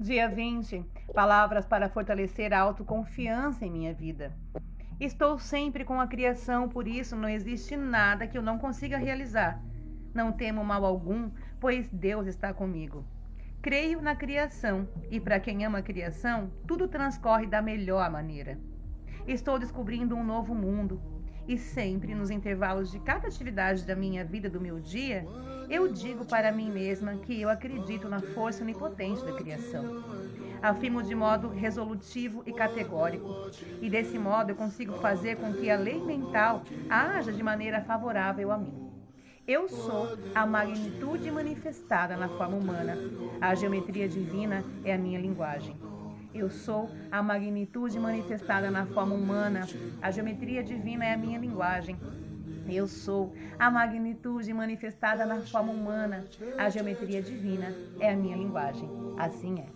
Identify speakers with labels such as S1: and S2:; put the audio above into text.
S1: Dia 20. Palavras para fortalecer a autoconfiança em minha vida. Estou sempre com a criação, por isso não existe nada que eu não consiga realizar. Não temo mal algum, pois Deus está comigo. Creio na criação e, para quem ama a criação, tudo transcorre da melhor maneira. Estou descobrindo um novo mundo e sempre nos intervalos de cada atividade da minha vida, do meu dia, eu digo para mim mesma que eu acredito na força onipotente da criação. Afirmo de modo resolutivo e categórico, e desse modo eu consigo fazer com que a lei mental haja de maneira favorável a mim. Eu sou a magnitude manifestada na forma humana. A geometria divina é a minha linguagem. Eu sou a magnitude manifestada na forma humana. A geometria divina é a minha linguagem. Eu sou a magnitude manifestada na forma humana. A geometria divina é a minha linguagem. Assim é.